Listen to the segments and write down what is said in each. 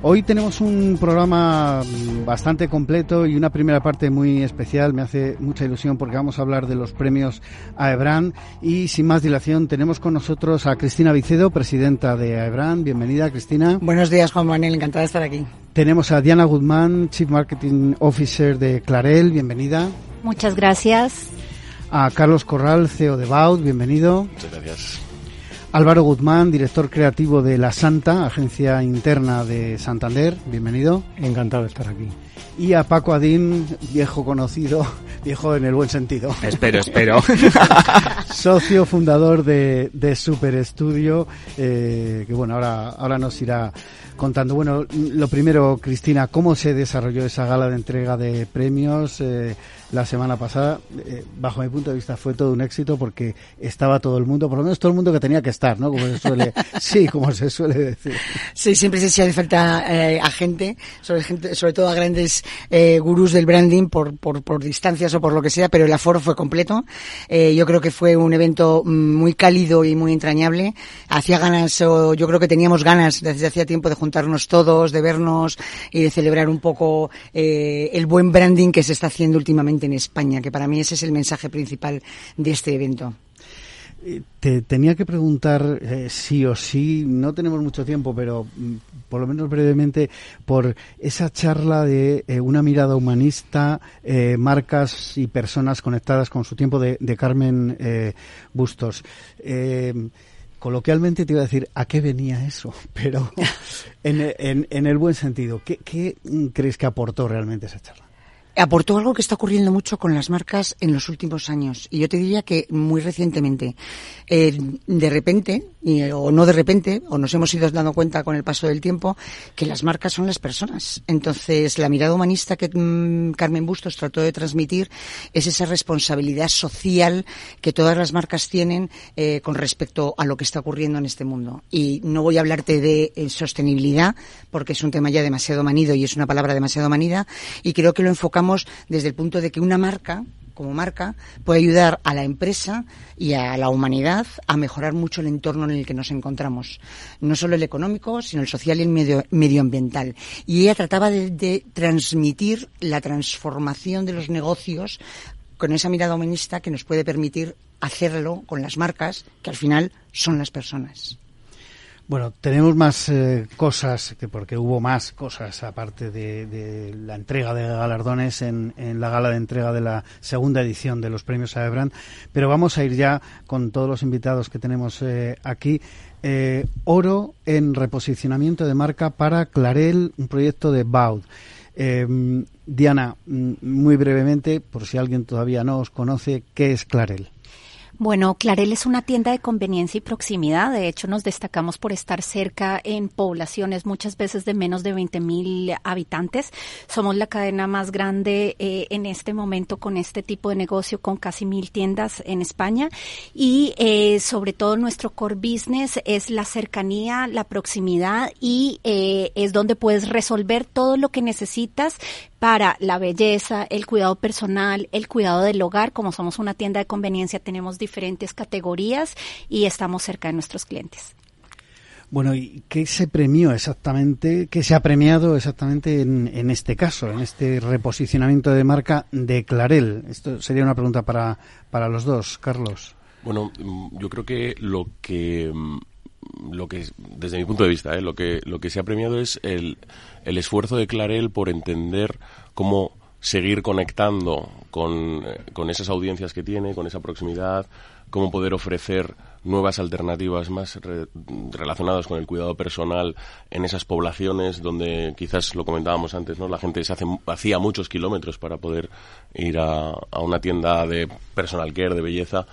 Hoy tenemos un programa bastante completo y una primera parte muy especial. Me hace mucha ilusión porque vamos a hablar de los premios AEBRAN y sin más dilación tenemos con nosotros a Cristina Vicedo, presidenta de AEBRAN. Bienvenida, Cristina. Buenos días, Juan Manuel. Encantada de estar aquí. Tenemos a Diana Guzmán, Chief Marketing Officer de Clarel. Bienvenida. Muchas gracias a Carlos Corral, CEO de Baud, bienvenido. Muchas gracias. Álvaro Guzmán, director creativo de La Santa, agencia interna de Santander, bienvenido. Encantado de estar aquí. Y a Paco Adín, viejo conocido, viejo en el buen sentido. Espero, espero. Socio fundador de, de Super Studio, eh, que bueno, ahora, ahora nos irá contando. Bueno, lo primero, Cristina, ¿cómo se desarrolló esa gala de entrega de premios? Eh, la semana pasada, eh, bajo mi punto de vista, fue todo un éxito porque estaba todo el mundo, por lo menos todo el mundo que tenía que estar, ¿no? Como se suele, sí, como se suele decir. Sí, siempre se hace falta eh, a gente sobre, gente, sobre todo a grandes eh, gurús del branding por, por, por, distancias o por lo que sea, pero el aforo fue completo. Eh, yo creo que fue un evento mm, muy cálido y muy entrañable. Hacía ganas, o yo creo que teníamos ganas desde hacía tiempo de juntarnos todos, de vernos y de celebrar un poco eh, el buen branding que se está haciendo últimamente en España, que para mí ese es el mensaje principal de este evento. Eh, te tenía que preguntar eh, sí o sí, no tenemos mucho tiempo, pero mm, por lo menos brevemente, por esa charla de eh, una mirada humanista, eh, marcas y personas conectadas con su tiempo de, de Carmen Bustos. coloquialmente te iba a decir a qué venía eso, pero en, en, en el buen sentido, ¿qué, ¿qué crees que aportó realmente esa charla? Aportó algo que está ocurriendo mucho con las marcas en los últimos años. Y yo te diría que muy recientemente, eh, de repente, o no de repente, o nos hemos ido dando cuenta con el paso del tiempo, que las marcas son las personas. Entonces, la mirada humanista que mmm, Carmen Bustos trató de transmitir es esa responsabilidad social que todas las marcas tienen eh, con respecto a lo que está ocurriendo en este mundo. Y no voy a hablarte de eh, sostenibilidad, porque es un tema ya demasiado manido y es una palabra demasiado manida, y creo que lo enfocamos desde el punto de que una marca como marca puede ayudar a la empresa y a la humanidad a mejorar mucho el entorno en el que nos encontramos. No solo el económico, sino el social y el medio, medioambiental. Y ella trataba de, de transmitir la transformación de los negocios con esa mirada humanista que nos puede permitir hacerlo con las marcas, que al final son las personas. Bueno, tenemos más eh, cosas, que porque hubo más cosas aparte de, la entrega de galardones en, en, la gala de entrega de la segunda edición de los premios Aebrand, pero vamos a ir ya con todos los invitados que tenemos eh, aquí. Eh, oro en reposicionamiento de marca para Clarel, un proyecto de Baud. Eh, Diana, muy brevemente, por si alguien todavía no os conoce, ¿qué es Clarel? Bueno, Clarel es una tienda de conveniencia y proximidad. De hecho, nos destacamos por estar cerca en poblaciones muchas veces de menos de 20 mil habitantes. Somos la cadena más grande eh, en este momento con este tipo de negocio, con casi mil tiendas en España. Y eh, sobre todo nuestro core business es la cercanía, la proximidad y eh, es donde puedes resolver todo lo que necesitas para la belleza, el cuidado personal, el cuidado del hogar. Como somos una tienda de conveniencia, tenemos diferentes categorías y estamos cerca de nuestros clientes. Bueno, ¿y qué se premió exactamente, qué se ha premiado exactamente en, este caso, en este reposicionamiento de marca de Clarel? Esto sería una pregunta para, para los dos, Carlos. Bueno, mm, yo creo que lo que mm, lo que desde mi punto de vista, ¿eh? lo que lo que se ha premiado es el, el esfuerzo de Clarel por entender cómo seguir conectando con, eh, con esas audiencias que tiene, con esa proximidad, cómo poder ofrecer nuevas alternativas más relacionadas con el cuidado personal en esas poblaciones donde quizás lo comentábamos antes, ¿no? La gente se hace, hacía muchos kilómetros para poder ir a, a una tienda de personal care, de belleza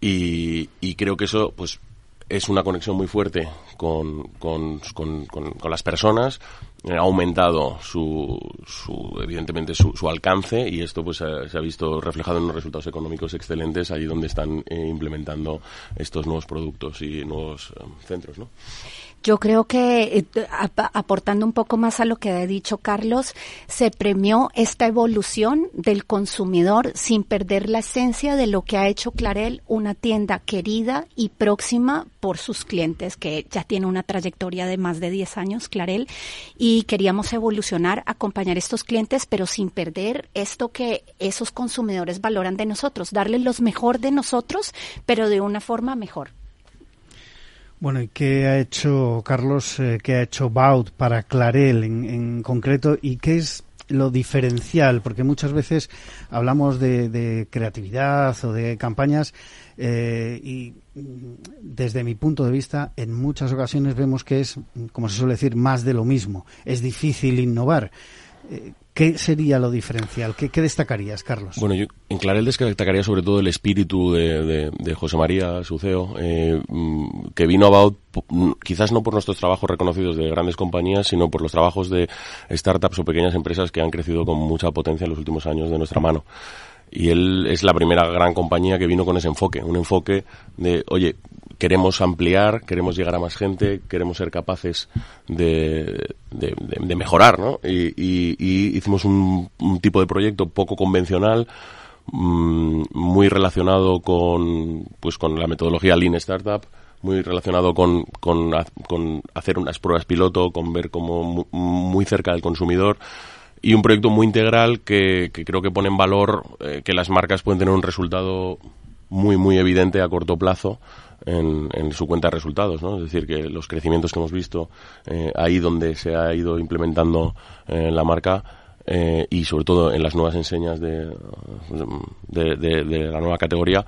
y, y creo que eso pues es una conexión muy fuerte con, con, con, con las personas ha aumentado su, su evidentemente su, su, alcance y esto pues se ha visto reflejado en unos resultados económicos excelentes allí donde están eh, implementando estos nuevos productos y nuevos eh, centros, ¿no? Yo creo que, eh, aportando un poco más a lo que ha dicho Carlos, se premió esta evolución del consumidor sin perder la esencia de lo que ha hecho Clarel, una tienda querida y próxima por sus clientes, que ya tiene una trayectoria de más de 10 años, Clarel, y queríamos evolucionar, acompañar a estos clientes, pero sin perder esto que esos consumidores valoran de nosotros, darles lo mejor de nosotros, pero de una forma mejor. Bueno, ¿y qué ha hecho Carlos, eh, qué ha hecho Baut para Clarel en, concreto y qué es lo diferencial? Porque muchas veces hablamos de, creatividad o de campañas eh, y desde mi punto de vista en muchas ocasiones vemos que es, como se suele decir, más de lo mismo. Es difícil innovar. Eh, ¿Qué sería lo diferencial? ¿Qué, destacarías, Carlos? Bueno, yo en Clarel destacaría sobre todo el espíritu de, José María Suceo, eh, mm, que vino about, mm, quizás no por nuestros trabajos reconocidos de grandes compañías, sino por los trabajos de startups o pequeñas empresas que han crecido con mucha potencia en los últimos años de nuestra mano y él es la primera gran compañía que vino con ese enfoque, un enfoque de, oye, queremos ampliar, queremos llegar a más gente, queremos ser capaces de, de, mejorar, ¿no? Y, hicimos un, tipo de proyecto poco convencional, mm, muy relacionado con, pues, con la metodología Lean Startup, muy relacionado con, con, con hacer unas pruebas piloto, con ver como muy cerca del consumidor y un proyecto muy integral que, creo que pone en valor eh, que las marcas pueden tener un resultado muy, muy evidente a corto plazo en, en, su cuenta de resultados, ¿no? Es decir, que los crecimientos que hemos visto eh, ahí donde se ha ido implementando eh, la marca eh, y sobre todo en las nuevas enseñas de, de, de, la nueva categoría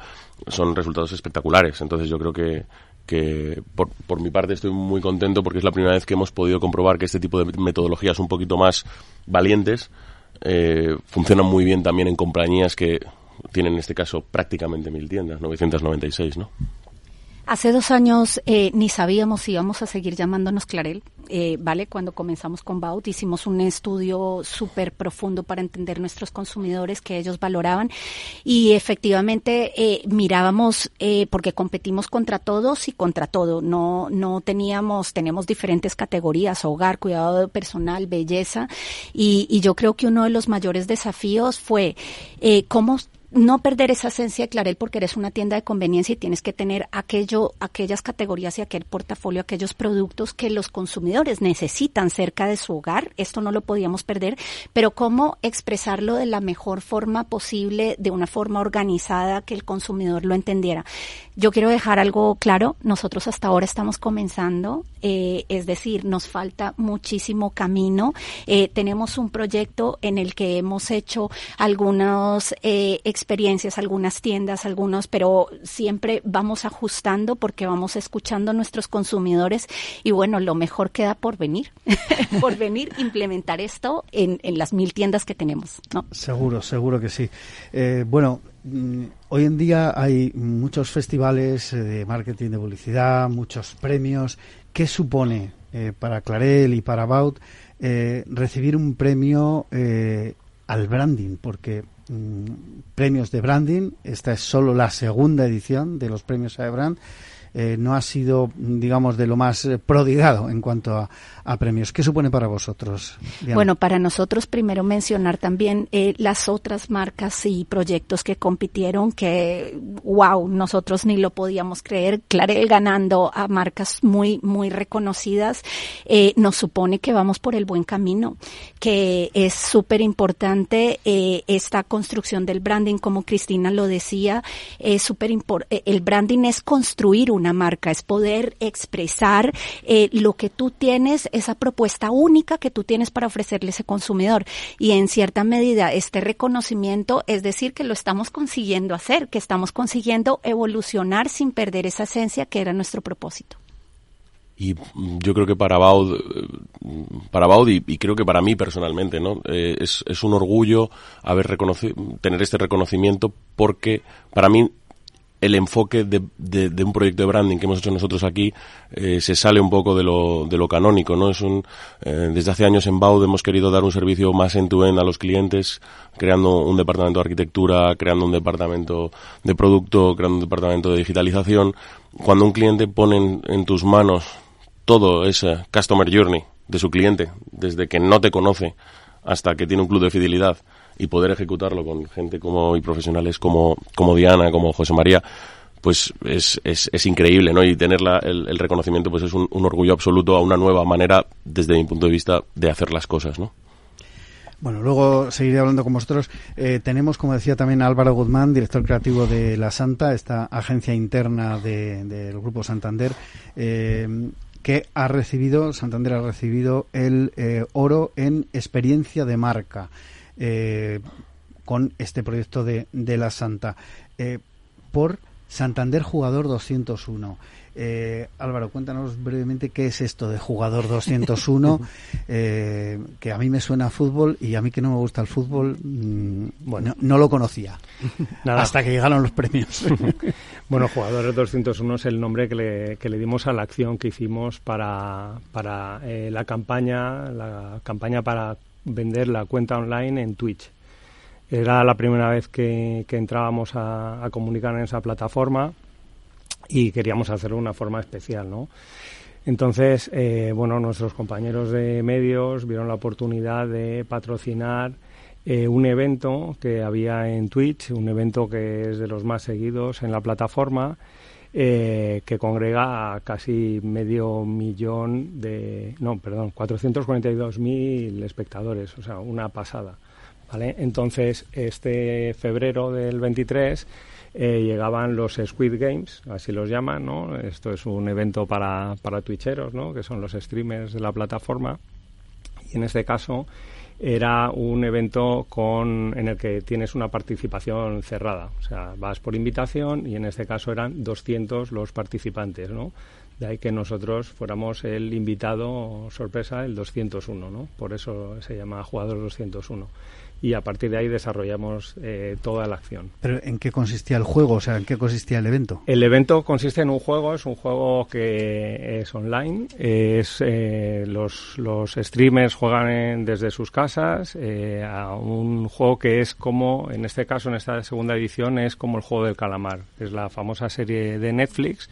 son resultados espectaculares. Entonces yo creo que, que por, por mi parte estoy muy contento porque es la primera vez que hemos podido comprobar que este tipo de metodologías un poquito más valientes eh, funcionan muy bien también en compañías que tienen en este caso prácticamente mil tiendas, 996, ¿no? Hace dos años eh, ni sabíamos si íbamos a seguir llamándonos Clarel, eh, ¿vale? Cuando comenzamos con Baut hicimos un estudio súper profundo para entender nuestros consumidores que ellos valoraban. Y efectivamente eh, mirábamos, eh, porque competimos contra todos y contra todo, no, no teníamos, tenemos diferentes categorías, hogar, cuidado personal, belleza. Y, y yo creo que uno de los mayores desafíos fue eh, cómo no perder esa esencia de Clarel porque eres una tienda de conveniencia y tienes que tener aquello, aquellas categorías y aquel portafolio, aquellos productos que los consumidores necesitan cerca de su hogar. Esto no lo podíamos perder, pero cómo expresarlo de la mejor forma posible, de una forma organizada que el consumidor lo entendiera. Yo quiero dejar algo claro. Nosotros hasta ahora estamos comenzando, eh, es decir, nos falta muchísimo camino. Eh, tenemos un proyecto en el que hemos hecho algunos eh, experiencias, algunas tiendas, algunos, pero siempre vamos ajustando porque vamos escuchando a nuestros consumidores y bueno, lo mejor queda por venir, por venir implementar esto en, en, las mil tiendas que tenemos. Seguro, seguro que sí. Eh, bueno, mm, hoy en día hay muchos festivales eh, de marketing de publicidad, muchos premios. ¿Qué supone eh, para Clarel y para Baut eh, recibir un premio al branding? Porque Mm, premios de branding. Esta es solo la segunda edición de los premios AEBRAND. eh, no ha sido, digamos, de lo más eh, prodigado en cuanto a, premios. ¿Qué supone para vosotros? Bueno, para nosotros primero mencionar también eh, las otras marcas y proyectos que compitieron, que, wow, nosotros ni lo podíamos creer. Clarel ganando a marcas muy, muy reconocidas, nos supone que vamos por el buen camino, que es súper importante esta construcción del branding, como Cristina lo decía, es súper importante. El branding es construir una marca, es poder expresar eh, lo que tú tienes, esa propuesta única que tú tienes para ofrecerle a ese consumidor. Y en cierta medida este reconocimiento es decir que lo estamos consiguiendo hacer, que estamos consiguiendo evolucionar sin perder esa esencia que era nuestro propósito. Y yo creo que para Baud, para y, creo que para mí personalmente, ¿no? Eh, es, es un orgullo haber tener este reconocimiento porque para mí el enfoque de, de, un proyecto de branding que hemos hecho nosotros aquí eh, se sale un poco de lo, de lo canónico, ¿no? Es un, eh, desde hace años en Baud hemos querido dar un servicio más end-to-end a los clientes, creando un departamento de arquitectura, creando un departamento de producto, creando un departamento de digitalización. Cuando un cliente pone en, tus manos todo ese customer journey de su cliente, desde que no te conoce hasta que tiene un club de fidelidad, y poder ejecutarlo con gente como y profesionales como, como Diana, como José María, pues es, es, es increíble, ¿no? Y tener el, reconocimiento pues es un, orgullo absoluto a una nueva manera, desde mi punto de vista, de hacer las cosas, ¿no? Bueno, luego seguiré hablando con vosotros. Eh, tenemos, como decía también Álvaro Guzmán, director creativo de La Santa, esta agencia interna del Grupo Santander, eh, que ha recibido, Santander ha recibido el eh, oro en experiencia de marca. Eh, con este proyecto de, de la Santa. Eh, por Santander Jugador 201. Eh, Álvaro, cuéntanos brevemente qué es esto de Jugador 201, que a mí me suena a fútbol y a mí que no me gusta el fútbol, mm, bueno, no, lo conocía hasta que llegaron los premios. bueno, Jugador 201 es el nombre que le, que le dimos a la acción que hicimos para, para la campaña, la campaña para vender la cuenta online en Twitch. Era la primera vez que, entrábamos a, comunicar en esa plataforma y queríamos hacerlo de una forma especial, ¿no? Entonces, eh, bueno, nuestros compañeros de medios vieron la oportunidad de patrocinar eh, un evento que había en Twitch, un evento que es de los más seguidos en la plataforma eh, que congrega a casi medio millón de, no, perdón, 442.000 espectadores, o sea, una pasada. ¿vale? Entonces, este febrero del 23 eh, llegaban los Squid Games, así los llaman, ¿no? Esto es un evento para, para twitcheros, ¿no? Que son los streamers de la plataforma. Y en este caso era un evento con, en el que tienes una participación cerrada. O sea, vas por invitación y en este caso eran 200 los participantes, ¿no? De ahí que nosotros fuéramos el invitado sorpresa, el 201, ¿no? Por eso se llama Jugador 201 y a partir de ahí desarrollamos eh, toda la acción. ¿Pero en qué consistía el juego? O sea, ¿en qué consistía el evento? El evento consiste en un juego, es un juego que es online, es eh, los, los streamers juegan desde sus casas eh, a un juego que es como, en este caso, en esta segunda edición, es como el juego del calamar, es la famosa serie de Netflix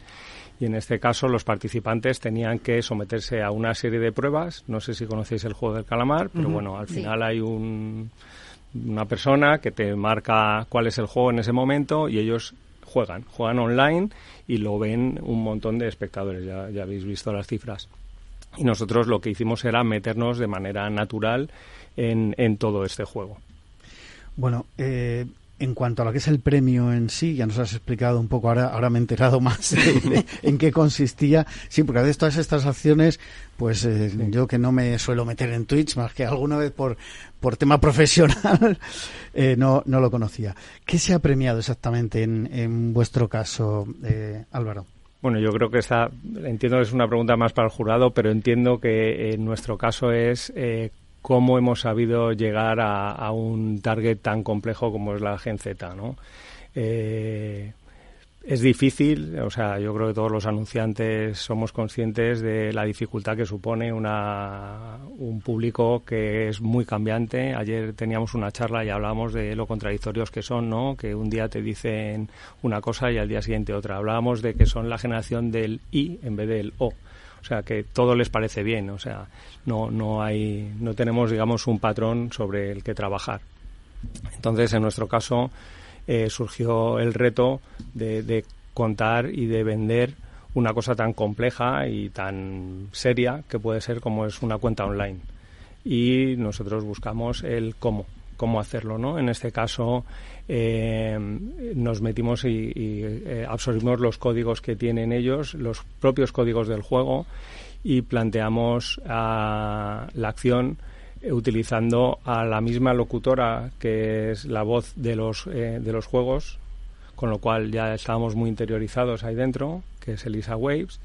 y en este caso los participantes tenían que someterse a una serie de pruebas. No sé si conocéis el juego del calamar, pero bueno, al final hay un, una persona que te marca cuál es el juego en ese momento y ellos juegan, juegan online y lo ven un montón de espectadores, ya, ya habéis visto las cifras. Y nosotros lo que hicimos era meternos de manera natural en, en todo este juego. Bueno, eh, en cuanto a lo que es el premio en sí, ya nos has explicado un poco, ahora, ahora me he enterado más en qué consistía. Sí, porque de todas estas acciones, pues eh, yo que no me suelo meter en Twitch, más que alguna vez por, por tema profesional, eh, no, no lo conocía. ¿Qué se ha premiado exactamente en, en vuestro caso, eh, Álvaro? Bueno, yo creo que está, entiendo que es una pregunta más para el jurado, pero entiendo que en nuestro caso es cómo hemos sabido llegar a, un target tan complejo como es la Gen Z, ¿no? Eh, es difícil, o sea, yo creo que todos los anunciantes somos conscientes de la dificultad que supone una, un público que es muy cambiante. Ayer teníamos una charla y hablábamos de lo contradictorios que son, ¿no? Que un día te dicen una cosa y al día siguiente otra. Hablábamos de que son la generación del I en vez del O. O sea, que todo les parece bien, o sea, no, no hay, no tenemos, digamos, un patrón sobre el que trabajar. Entonces, en nuestro caso, eh, surgió el reto de, contar y de vender una cosa tan compleja y tan seria que puede ser como es una cuenta online. Y nosotros buscamos el cómo, cómo hacerlo, ¿no? En este caso eh, nos metimos y, eh, absorbimos los códigos que tienen ellos, los propios códigos del juego y planteamos ah, la acción utilizando a la misma locutora que es la voz de los, eh, de los juegos, con lo cual ya estábamos muy interiorizados ahí dentro, que es Elisa Waves,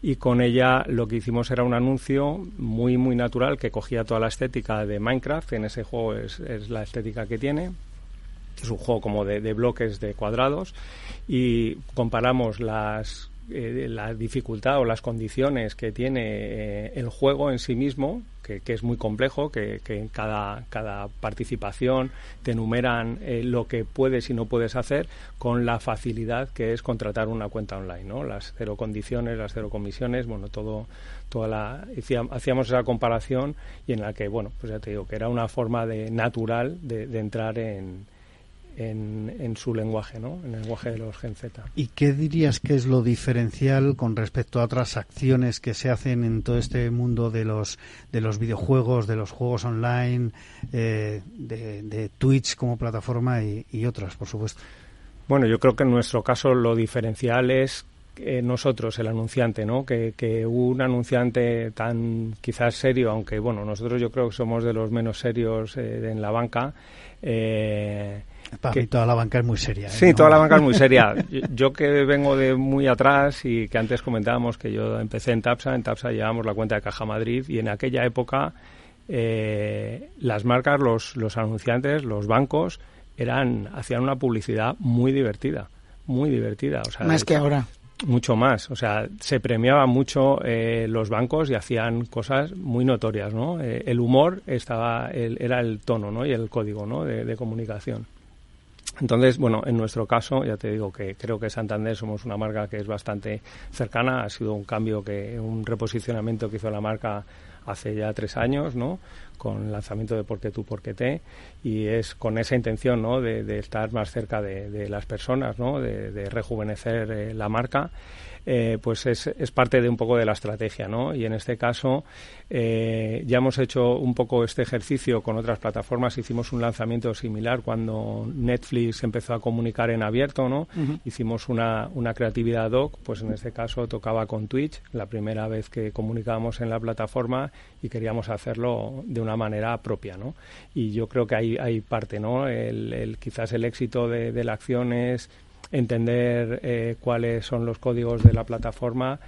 y con ella lo que hicimos era un anuncio muy, muy natural que cogía toda la estética de Minecraft, en ese juego es, es la estética que tiene, es un juego como de, de bloques de cuadrados, y comparamos las eh, la dificultad o las condiciones que tiene eh, el juego en sí mismo, que, es muy complejo, que, en cada, cada participación te enumeran eh, lo que puedes y no puedes hacer, con la facilidad que es contratar una cuenta online, ¿no? Las cero condiciones, las cero comisiones, bueno, todo, toda la, hacíamos esa comparación y en la que, bueno, pues ya te digo, que era una forma de natural de entrar en en, su lenguaje, ¿no? En el lenguaje de los Gen Z. ¿Y qué dirías que es lo diferencial con respecto a otras acciones que se hacen en todo este mundo de los de los videojuegos, de los juegos online, eh, de, Twitch como plataforma y, otras, por supuesto? Bueno, yo creo que en nuestro caso lo diferencial es nosotros, el anunciante, ¿no? Que, que, un anunciante tan quizás serio, aunque bueno, nosotros yo creo que somos de los menos serios eh, en la banca, eh, que, toda la banca es muy seria. ¿eh? Sí, toda la banca es muy seria. Yo, que vengo de muy atrás y que antes comentábamos que yo empecé en Tapsa, en Tapsa llevamos la cuenta de Caja Madrid y en aquella época eh, las marcas, los, los anunciantes, los bancos, eran hacían una publicidad muy divertida, muy divertida. O sea, más que ahora. Mucho más, o sea, se premiaba mucho eh, los bancos y hacían cosas muy notorias, ¿no? el humor estaba, era el tono, ¿no? Y el código, ¿no? de comunicación. Entonces, bueno, en nuestro caso, ya te digo que creo que Santander somos una marca que es bastante cercana. Ha sido un cambio, que un reposicionamiento que hizo la marca hace ya tres años, ¿no? Con el lanzamiento de Porque tú, Porque te. Y es con esa intención, ¿no? De, estar más cerca de, las personas, ¿no? De, rejuvenecer eh, la marca. Eh, pues es, es, parte de un poco de la estrategia, ¿no? Y en este caso eh, ya hemos hecho un poco este ejercicio con otras plataformas. Hicimos un lanzamiento similar cuando Netflix empezó a comunicar en abierto, ¿no? Hicimos una, una creatividad doc, pues en este caso tocaba con Twitch, la primera vez que comunicábamos en la plataforma y queríamos hacerlo de una manera propia, ¿no? Y yo creo que hay, hay parte, ¿no? El, quizás el éxito de, de la acción es entender eh, cuáles son los códigos de la plataforma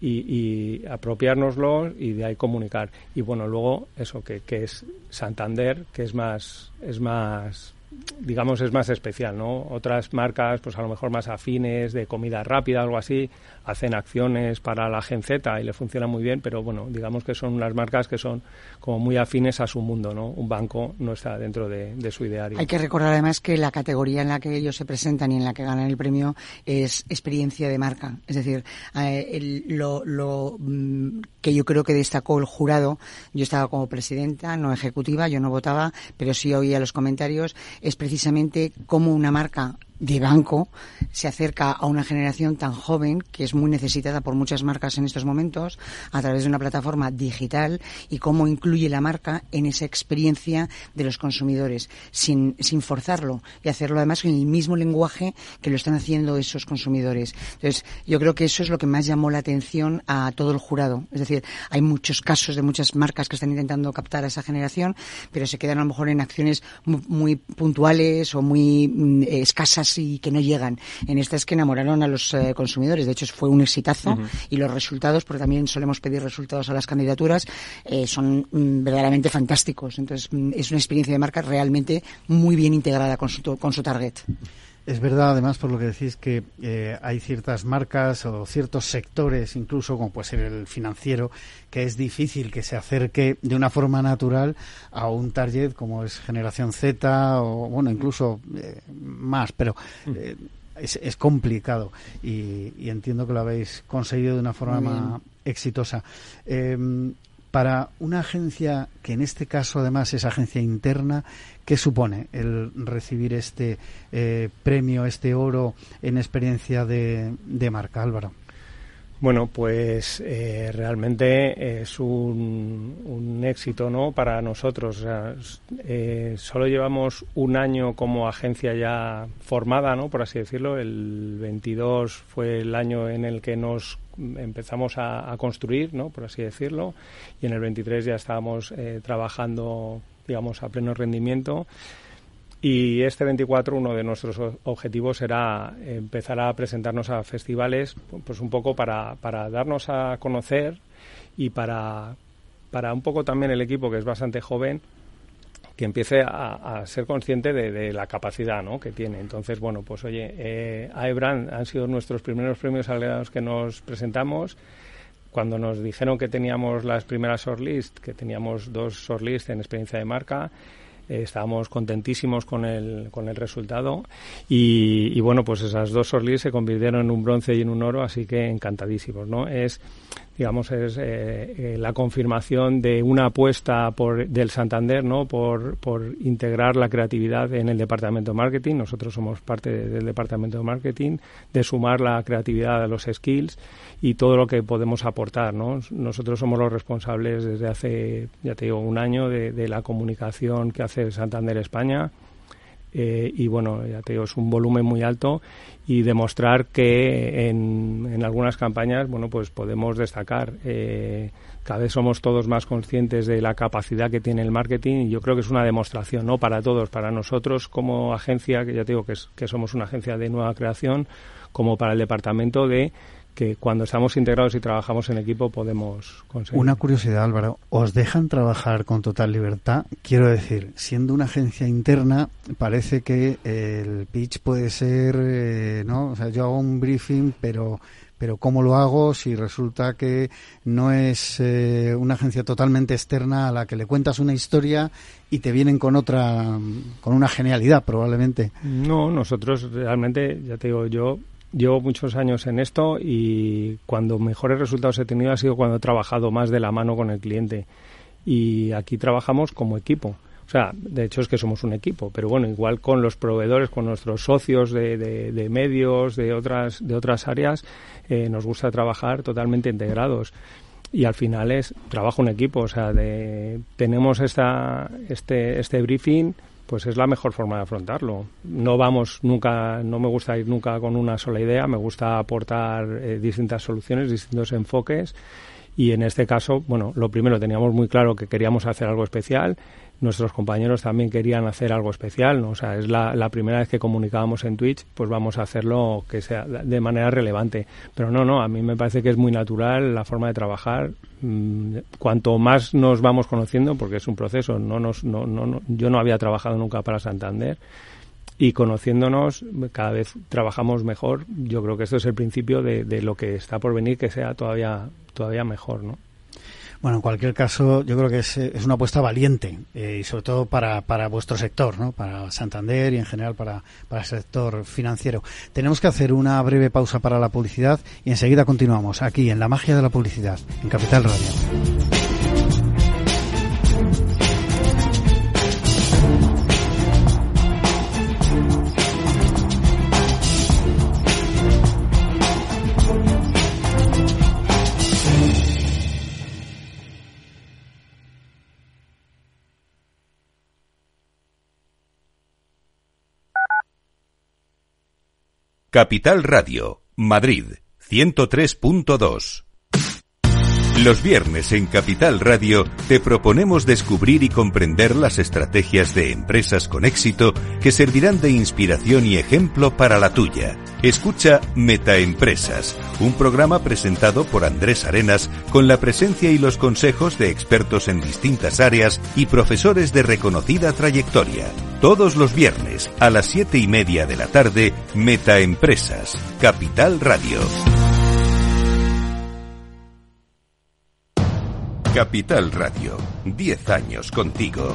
y, y apropiárnoslos y de ahí comunicar. Y bueno, luego eso que, que es Santander, que es más, es más digamos, es más especial, ¿no? Otras marcas, pues a lo mejor más afines, de comida rápida, algo así, hacen acciones para la Gen Z y le funciona muy bien, pero bueno, digamos que son unas marcas que son como muy afines a su mundo, ¿no? Un banco no está dentro de, su ideario. Hay que recordar además que la categoría en la que ellos se presentan y en la que ganan el premio es experiencia de marca. Es decir, eh, lo, mm, que yo creo que destacó el jurado, yo estaba como presidenta, no ejecutiva, yo no votaba, pero sí oía los comentarios, es precisamente cómo una marca de banco se acerca a una generación tan joven que es muy necesitada por muchas marcas en estos momentos a través de una plataforma digital y cómo incluye la marca en esa experiencia de los consumidores sin, sin forzarlo y hacerlo además en el mismo lenguaje que lo están haciendo esos consumidores. Entonces, yo creo que eso es lo que más llamó la atención a todo el jurado. Es decir, hay muchos casos de muchas marcas que están intentando captar a esa generación, pero se quedan a lo mejor en acciones muy, puntuales o muy mm, escasas y que no llegan. En estas que enamoraron a los eh, consumidores. De hecho, fue un exitazo y los resultados, porque también solemos pedir resultados a las candidaturas, eh, son mm, verdaderamente fantásticos. Entonces, mm, es una experiencia de marca realmente muy bien integrada con su, con su target. Es verdad, además, por lo que decís, que eh, hay ciertas marcas o ciertos sectores, incluso como puede ser el financiero, que es difícil que se acerque de una forma natural a un target como es generación Z o, bueno, incluso eh, más, pero mm. eh, es, complicado y, entiendo que lo habéis conseguido de una forma exitosa. Para una agencia que en este caso además es agencia interna, ¿qué supone el recibir este eh, premio, este oro en experiencia de, marca, Álvaro? Bueno, pues eh, realmente es un, éxito, ¿no? Para nosotros. Eh, solo llevamos un año como agencia ya formada, ¿no? Por así decirlo. El 22 fue el año en el que nos empezamos a, construir, ¿no? por así decirlo, y en el 23 ya estábamos eh, trabajando, digamos, a pleno rendimiento. Y este 24 uno de nuestros objetivos será empezar a presentarnos a festivales, pues un poco para, para darnos a conocer y para, para un poco también el equipo, que es bastante joven, que empiece a, ser consciente de, la capacidad ¿no? que tiene. Entonces, bueno, pues oye, eh, iBrand han sido nuestros primeros premios a los que nos presentamos. Cuando nos dijeron que teníamos las primeras shortlist, que teníamos dos shortlist en experiencia de marca, eh, estábamos contentísimos con el, con el resultado y, bueno, pues esas dos shortlist se convirtieron en un bronce y en un oro, así que encantadísimos, ¿no? Es digamos, es eh, eh, la confirmación de una apuesta por, del Santander, ¿no? Por, por integrar la creatividad en el departamento de marketing. Nosotros somos parte del departamento de marketing, de sumar la creatividad a los skills y todo lo que podemos aportar, ¿no? Nosotros somos los responsables desde hace, ya te digo, un año de, de la comunicación que hace Santander España eh, y bueno, ya te digo, es un volumen muy alto y demostrar que en, en algunas campañas, bueno, pues podemos destacar. Eh, cada vez somos todos más conscientes de la capacidad que tiene el marketing y yo creo que es una demostración, ¿no? Para todos, para nosotros como agencia, que ya te digo que, es, que somos una agencia de nueva creación, como para el departamento de que cuando estamos integrados y trabajamos en equipo podemos conseguir. Una curiosidad, Álvaro, ¿os dejan trabajar con total libertad? Quiero decir, siendo una agencia interna, parece que el pitch puede ser, eh, ¿no? O sea, yo hago un briefing, pero pero ¿cómo lo hago si resulta que no es eh, una agencia totalmente externa a la que le cuentas una historia y te vienen con otra, con una genialidad probablemente? No, nosotros realmente, ya te digo, yo Llevo muchos años en esto y cuando mejores resultados he tenido ha sido cuando he trabajado más de la mano con el cliente. Y aquí trabajamos como equipo. O sea, de hecho es que somos un equipo, pero bueno, igual con los proveedores, con nuestros socios de, de, medios, de otras, de otras áreas, eh, nos gusta trabajar totalmente integrados. Y al final es trabajo en equipo, o sea, de, tenemos esta, este, este briefing, pues es la mejor forma de afrontarlo. No vamos nunca, no me gusta ir nunca con una sola idea, me gusta aportar eh, distintas soluciones, distintos enfoques y en este caso, bueno, lo primero teníamos muy claro que queríamos hacer algo especial nuestros compañeros también querían hacer algo especial, ¿no? O sea, es la, la, primera vez que comunicábamos en Twitch, pues vamos a hacerlo que sea de manera relevante. Pero no, no, a mí me parece que es muy natural la forma de trabajar. Mm, cuanto más nos vamos conociendo, porque es un proceso, no nos, no, no, yo no había trabajado nunca para Santander, y conociéndonos cada vez trabajamos mejor. Yo creo que esto es el principio de lo que está por venir, que sea todavía, todavía mejor, ¿no? Bueno, en cualquier caso, yo creo que es, es una apuesta valiente eh, y sobre todo para, para vuestro sector, ¿no? para Santander y en general para, para el sector financiero. Tenemos que hacer una breve pausa para la publicidad y enseguida continuamos aquí en La Magia de la Publicidad, en Capital Radio. Capital Radio, Madrid, 103.2. Los viernes en Capital Radio te proponemos descubrir y comprender las estrategias de empresas con éxito que servirán de inspiración y ejemplo para la tuya. Escucha Metaempresas, un programa presentado por Andrés Arenas con la presencia y los consejos de expertos en distintas áreas y profesores de reconocida trayectoria. Todos los viernes a las siete y media de la tarde, Metaempresas, Capital Radio. Capital Radio, 10 años contigo.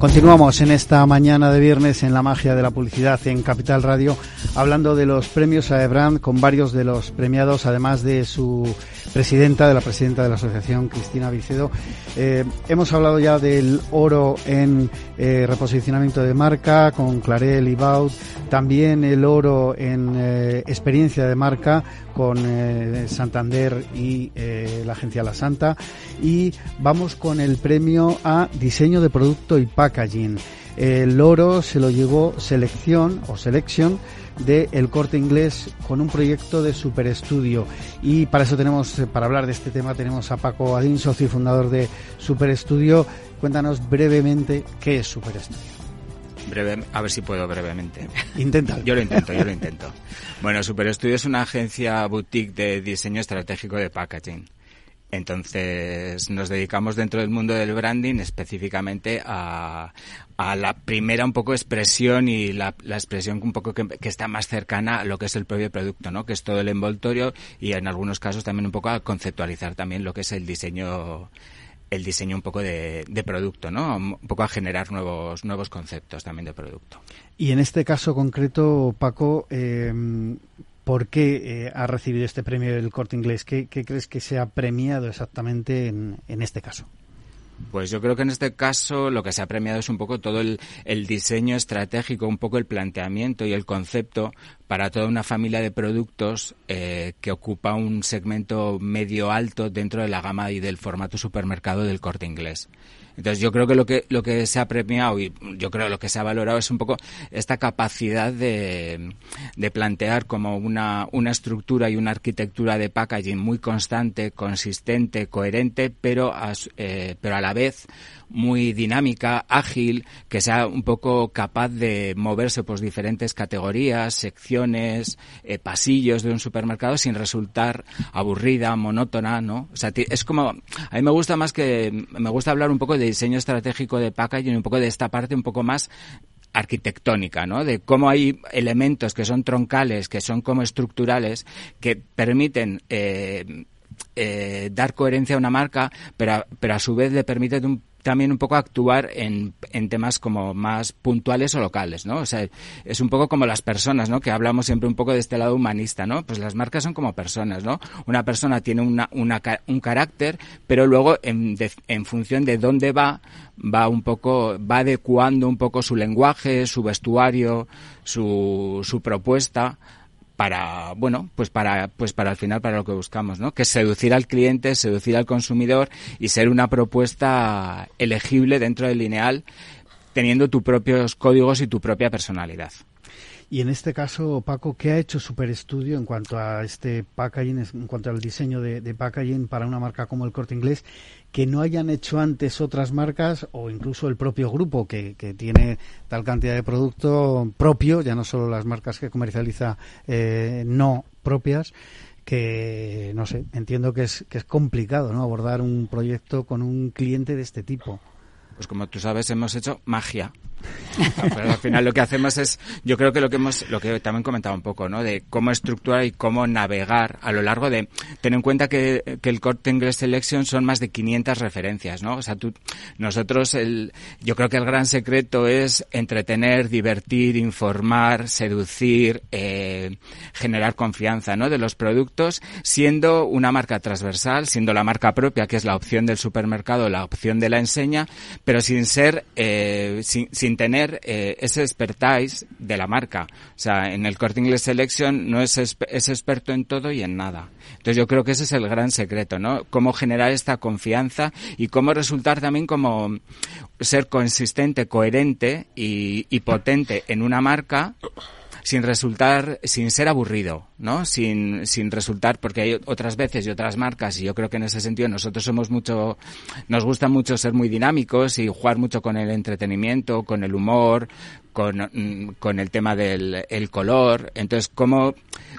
Continuamos en esta mañana de viernes en la magia de la publicidad en Capital Radio, hablando de los premios AEBRAND con varios de los premiados, además de su presidenta, de la presidenta de la asociación, Cristina Vicedo. Eh, hemos hablado ya del oro en eh, reposicionamiento de marca con Clarel y Baud, también el oro en eh, experiencia de marca con Santander y la agencia La Santa. Y vamos con el premio a diseño de producto y packaging. El oro se lo llevó selección o selection de El Corte Inglés con un proyecto de Super Estudio. Y para eso tenemos, para hablar de este tema, tenemos a Paco Adín, socio y fundador de Super Estudio. Cuéntanos brevemente qué es Super Estudio. Breve, a ver si puedo brevemente. Intenta. Yo lo intento, yo lo intento. Bueno, Super Estudio es una agencia boutique de diseño estratégico de packaging. Entonces nos dedicamos dentro del mundo del branding específicamente a, a la primera un poco expresión y la, la expresión un poco que, está más cercana a lo que es el propio producto, ¿no? Que es todo el envoltorio y en algunos casos también un poco a conceptualizar también lo que es el diseño el diseño un poco de, de, producto, ¿no? Un poco a generar nuevos nuevos conceptos también de producto. Y en este caso concreto, Paco, eh, ¿por qué eh, ha recibido este premio del Corte Inglés? ¿Qué, crees que se ha premiado exactamente en, en este caso? Pues yo creo que en este caso lo que se ha premiado es un poco todo el, el, diseño estratégico, un poco el planteamiento y el concepto para toda una familia de productos eh, que ocupa un segmento medio alto dentro de la gama y del formato supermercado del corte inglés. Entonces yo creo que lo que lo que se ha premiado y yo creo lo que se ha valorado es un poco esta capacidad de, de plantear como una, una estructura y una arquitectura de packaging muy constante, consistente, coherente, pero a, eh, pero a la vez muy dinámica, ágil, que sea un poco capaz de moverse por diferentes categorías, secciones, eh, pasillos de un supermercado sin resultar aburrida, monótona, ¿no? O sea, es como, a mí me gusta más que, me gusta hablar un poco de diseño estratégico de packaging, un poco de esta parte un poco más arquitectónica, ¿no? De cómo hay elementos que son troncales, que son como estructurales, que permiten eh, eh, dar coherencia a una marca, pero, pero a su vez le permite un también un poco actuar en, en, temas como más puntuales o locales, ¿no? O sea, es un poco como las personas, ¿no? Que hablamos siempre un poco de este lado humanista, ¿no? Pues las marcas son como personas, ¿no? Una persona tiene una, una un carácter, pero luego en, en función de dónde va, va un poco, va adecuando un poco su lenguaje, su vestuario, su, su propuesta para bueno pues para pues para al final para lo que buscamos no que es seducir al cliente seducir al consumidor y ser una propuesta elegible dentro del lineal teniendo tus propios códigos y tu propia personalidad. Y en este caso, Paco, ¿qué ha hecho Super Studio en cuanto a este packaging, en cuanto al diseño de, de, packaging para una marca como el Corte Inglés, que no hayan hecho antes otras marcas o incluso el propio grupo que, que tiene tal cantidad de producto propio, ya no solo las marcas que comercializa eh, no propias? que no sé, entiendo que es que es complicado, ¿no? abordar un proyecto con un cliente de este tipo. Pues como tú sabes, hemos hecho magia al final lo que hacemos es, yo creo que lo que hemos, lo que también comentaba un poco, ¿no? De cómo estructurar y cómo navegar a lo largo de, ten en cuenta que, que el corte inglés selection son más de 500 referencias, ¿no? O sea, tú, nosotros el, yo creo que el gran secreto es entretener, divertir, informar, seducir, eh, generar confianza, ¿no? De los productos, siendo una marca transversal, siendo la marca propia, que es la opción del supermercado, la opción de la enseña, pero sin ser, eh, sin, sin tener eh, ese expertise de la marca. O sea, en el Corte Inglés Selection no es, es experto en todo y en nada. Entonces yo creo que ese es el gran secreto, ¿no? Cómo generar esta confianza y cómo resultar también como ser consistente, coherente y, y potente en una marca sin resultar, sin ser aburrido, ¿no? Sin, sin resultar, porque hay otras veces y otras marcas, y yo creo que en ese sentido nosotros somos mucho, nos gusta mucho ser muy dinámicos y jugar mucho con el entretenimiento, con el humor, con, mm, con el tema del el color. Entonces, como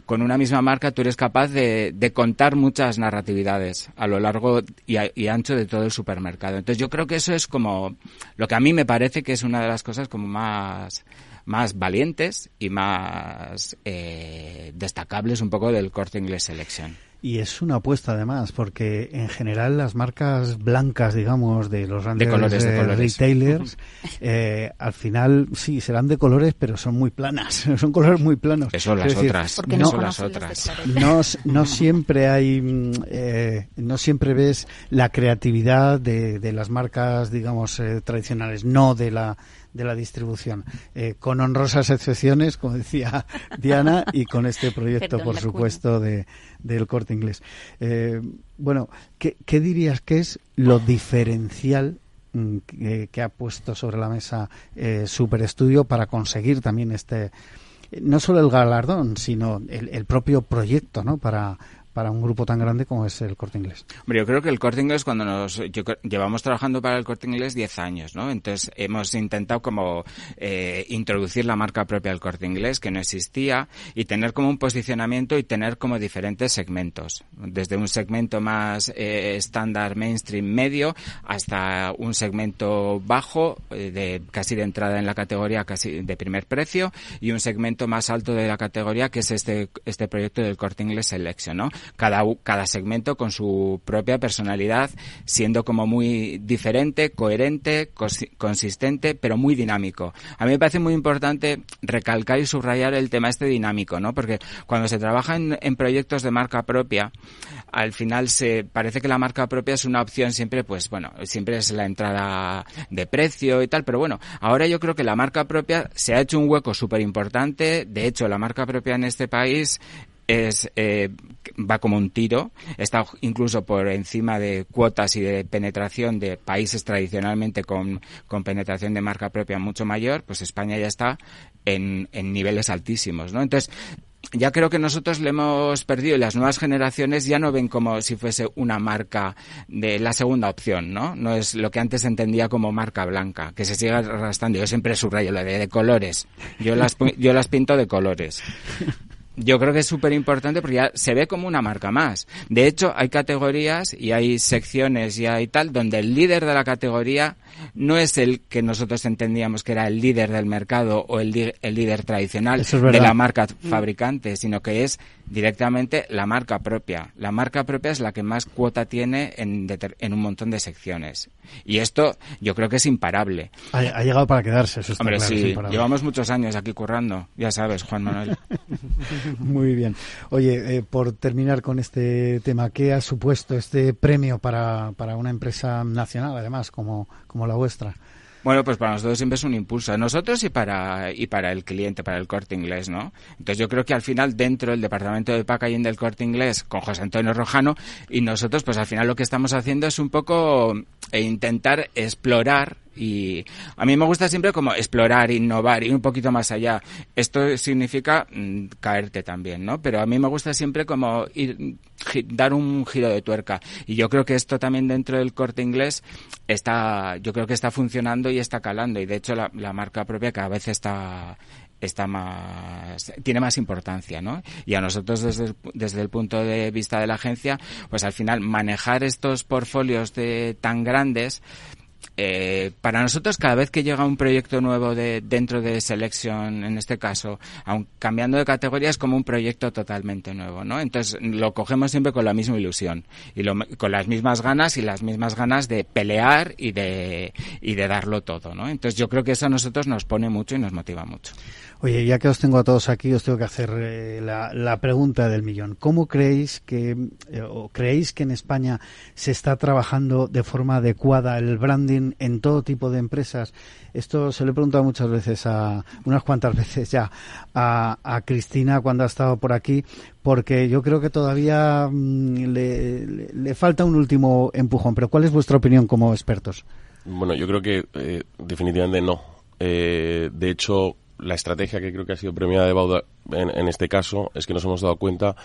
con una misma marca tú eres capaz de, de contar muchas narratividades a lo largo y, a, y, ancho de todo el supermercado. Entonces, yo creo que eso es como lo que a mí me parece que es una de las cosas como más más valientes y más eh, destacables un poco del corte inglés selección. Y es una apuesta además, porque en general las marcas blancas, digamos, de los grandes de colores, de colores. retailers, eh, al final sí serán de colores, pero son muy planas, son colores muy planos. Eso las decir, otras, porque no, no son las otras. No, no siempre hay, eh, no siempre ves la creatividad de, de las marcas, digamos, eh, tradicionales, no de la de la distribución, eh, con honrosas excepciones, como decía Diana, y con este proyecto, Perdón, por supuesto, de, del corte inglés. Eh, bueno, ¿qué, ¿qué, dirías que es lo diferencial mm, que, que, ha puesto sobre la mesa eh, Super Estudio para conseguir también este, no solo el galardón, sino el, el propio proyecto, ¿no? Para, para un grupo tan grande como es el Corte Inglés? Hombre, yo creo que el Corte Inglés cuando nos yo, llevamos trabajando para el Corte Inglés 10 años, ¿no? Entonces hemos intentado como eh, introducir la marca propia del Corte Inglés que no existía y tener como un posicionamiento y tener como diferentes segmentos, desde un segmento más eh, estándar mainstream medio hasta un segmento bajo eh, de casi de entrada en la categoría casi de primer precio y un segmento más alto de la categoría que es este este proyecto del Corte Inglés Selection, ¿no? Cada, cada segmento con su propia personalidad, siendo como muy diferente, coherente, consistente, pero muy dinámico. A mí me parece muy importante recalcar y subrayar el tema este dinámico, ¿no? Porque cuando se trabaja en, en proyectos de marca propia, al final se parece que la marca propia es una opción siempre, pues bueno, siempre es la entrada de precio y tal, pero bueno, ahora yo creo que la marca propia se ha hecho un hueco súper importante. De hecho, la marca propia en este país es eh, va como un tiro, está incluso por encima de cuotas y de penetración de países tradicionalmente con, con penetración de marca propia mucho mayor, pues España ya está en, en niveles altísimos, ¿no? Entonces, ya creo que nosotros le hemos perdido y las nuevas generaciones ya no ven como si fuese una marca de la segunda opción, ¿no? No es lo que antes entendía como marca blanca, que se sigue arrastrando. Yo siempre subrayo la de, de colores. Yo las, yo las pinto de colores yo creo que es súper importante porque ya se ve como una marca más. De hecho, hay categorías y hay secciones y hay tal donde el líder de la categoría no es el que nosotros entendíamos que era el líder del mercado o el, el líder tradicional es de la marca fabricante, sino que es directamente la marca propia. La marca propia es la que más cuota tiene en, en un montón de secciones. Y esto yo creo que es imparable. Ha, ha llegado para quedarse, eso está Hombre, claro, sí, llevamos muchos años aquí currando, ya sabes, Juan Manuel. Muy bien. Oye, eh, por terminar con este tema, ¿qué ha supuesto este premio para, para una empresa nacional, además, como, como la vuestra? Bueno, pues para nosotros siempre es un impulso, nosotros y para y para el cliente, para el corte inglés, ¿no? Entonces yo creo que al final dentro del departamento de packaging del corte inglés con José Antonio Rojano y nosotros, pues al final lo que estamos haciendo es un poco eh, intentar explorar y a mí me gusta siempre como explorar, innovar, ir un poquito más allá. Esto significa mmm, caerte también, ¿no? Pero a mí me gusta siempre como ir, dar un giro de tuerca. Y yo creo que esto también dentro del corte inglés está, yo creo que está funcionando y está calando. Y de hecho la, la marca propia cada vez está, está más tiene más importancia, ¿no? Y a nosotros desde desde el punto de vista de la agencia, pues al final manejar estos portfolios de tan grandes eh, para nosotros cada vez que llega un proyecto nuevo de, dentro de Selection, en este caso, aun cambiando de categoría, es como un proyecto totalmente nuevo, ¿no? Entonces lo cogemos siempre con la misma ilusión y con las mismas ganas y las mismas ganas de pelear y de, y de darlo todo, ¿no? Entonces yo creo que eso a nosotros nos pone mucho y nos motiva mucho. Oye, ya que os tengo a todos aquí, os tengo que hacer eh, la, pregunta del millón. ¿Cómo creéis que, eh, o creéis que en España se está trabajando de forma adecuada el branding en todo tipo de empresas? Esto se lo he preguntado muchas veces, a unas cuantas veces ya, a, Cristina cuando ha estado por aquí, porque yo creo que todavía mm, le, falta un último empujón. Pero ¿cuál es vuestra opinión como expertos? Bueno, yo creo que eh, definitivamente no. de hecho, la estrategia que creo que ha sido premiada de Bauda en, este caso es que nos hemos dado cuenta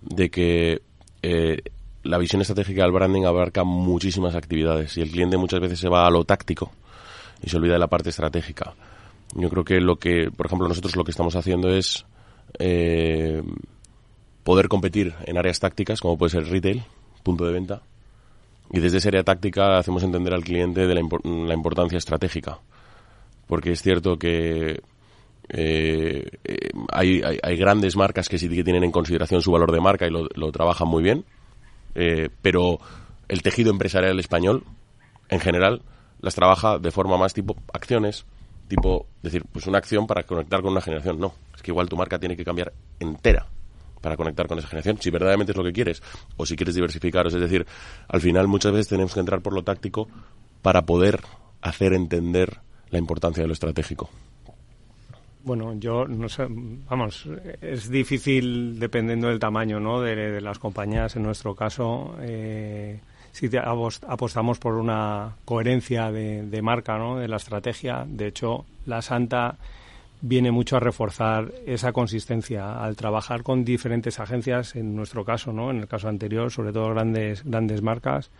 de que eh, la visión estratégica del branding abarca muchísimas actividades y el cliente muchas veces se va a lo táctico y se olvida de la parte estratégica. Yo creo que lo que, por ejemplo, nosotros lo que estamos haciendo es eh, poder competir en áreas tácticas, como puede ser retail, punto de venta, y desde esa área táctica hacemos entender al cliente de la, la importancia estratégica. Porque es cierto que eh, eh, hay, hay, grandes marcas que sí que tienen en consideración su valor de marca y lo, trabajan muy bien, eh, pero el tejido empresarial español, en general, las trabaja de forma más tipo acciones, tipo, decir, pues una acción para conectar con una generación. No, es que igual tu marca tiene que cambiar entera para conectar con esa generación, si verdaderamente es lo que quieres, o si quieres diversificaros. Es decir, al final muchas veces tenemos que entrar por lo táctico para poder hacer entender la importancia de lo estratégico. Bueno, yo no sé, vamos, es difícil dependiendo del tamaño, ¿no? De, las compañías, en nuestro caso, eh, si apostamos por una coherencia de, marca, ¿no? De la estrategia. De hecho, la Santa viene mucho a reforzar esa consistencia al trabajar con diferentes agencias, en nuestro caso, ¿no? En el caso anterior, sobre todo grandes grandes marcas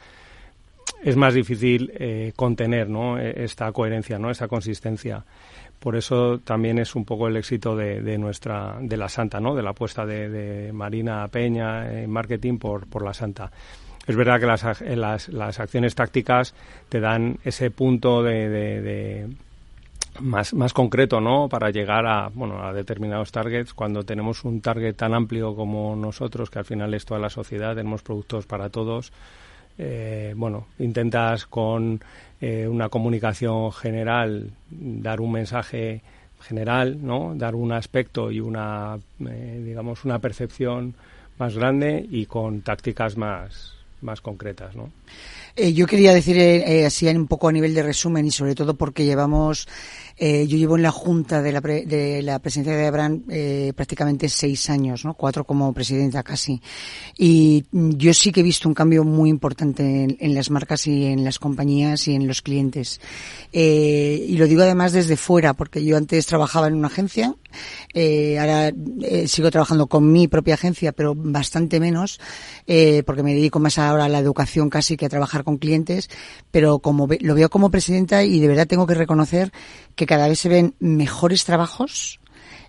es más difícil eh, contener ¿no? E, esta coherencia, ¿no? esa consistencia. Por eso también es un poco el éxito de, nuestra, de la Santa, ¿no? De la apuesta de, Marina Peña en marketing por, por la Santa. Es verdad que las, las, las acciones tácticas te dan ese punto de, más, más concreto, ¿no? Para llegar a, bueno, a determinados targets. Cuando tenemos un target tan amplio como nosotros, que al final es toda la sociedad, tenemos productos para todos. Eh, bueno, intentas con eh, una comunicación general, dar un mensaje general, ¿no? Dar un aspecto y una, eh, digamos, una percepción más grande y con tácticas más, más concretas, ¿no? Eh, yo quería decir eh, así un poco a nivel de resumen y sobre todo porque llevamos, eh, yo llevo en la junta de la, de la presidencia de Abraham eh, prácticamente seis años, ¿no? Cuatro como presidenta casi. Y yo sí que he visto un cambio muy importante en, las marcas y en las compañías y en los clientes. Eh, y lo digo además desde fuera porque yo antes trabajaba en una agencia, eh, ahora sigo trabajando con mi propia agencia, pero bastante menos, porque me dedico más ahora a la educación casi que a trabajar con clientes, pero como lo veo como presidenta y de verdad tengo que reconocer que cada vez se ven mejores trabajos,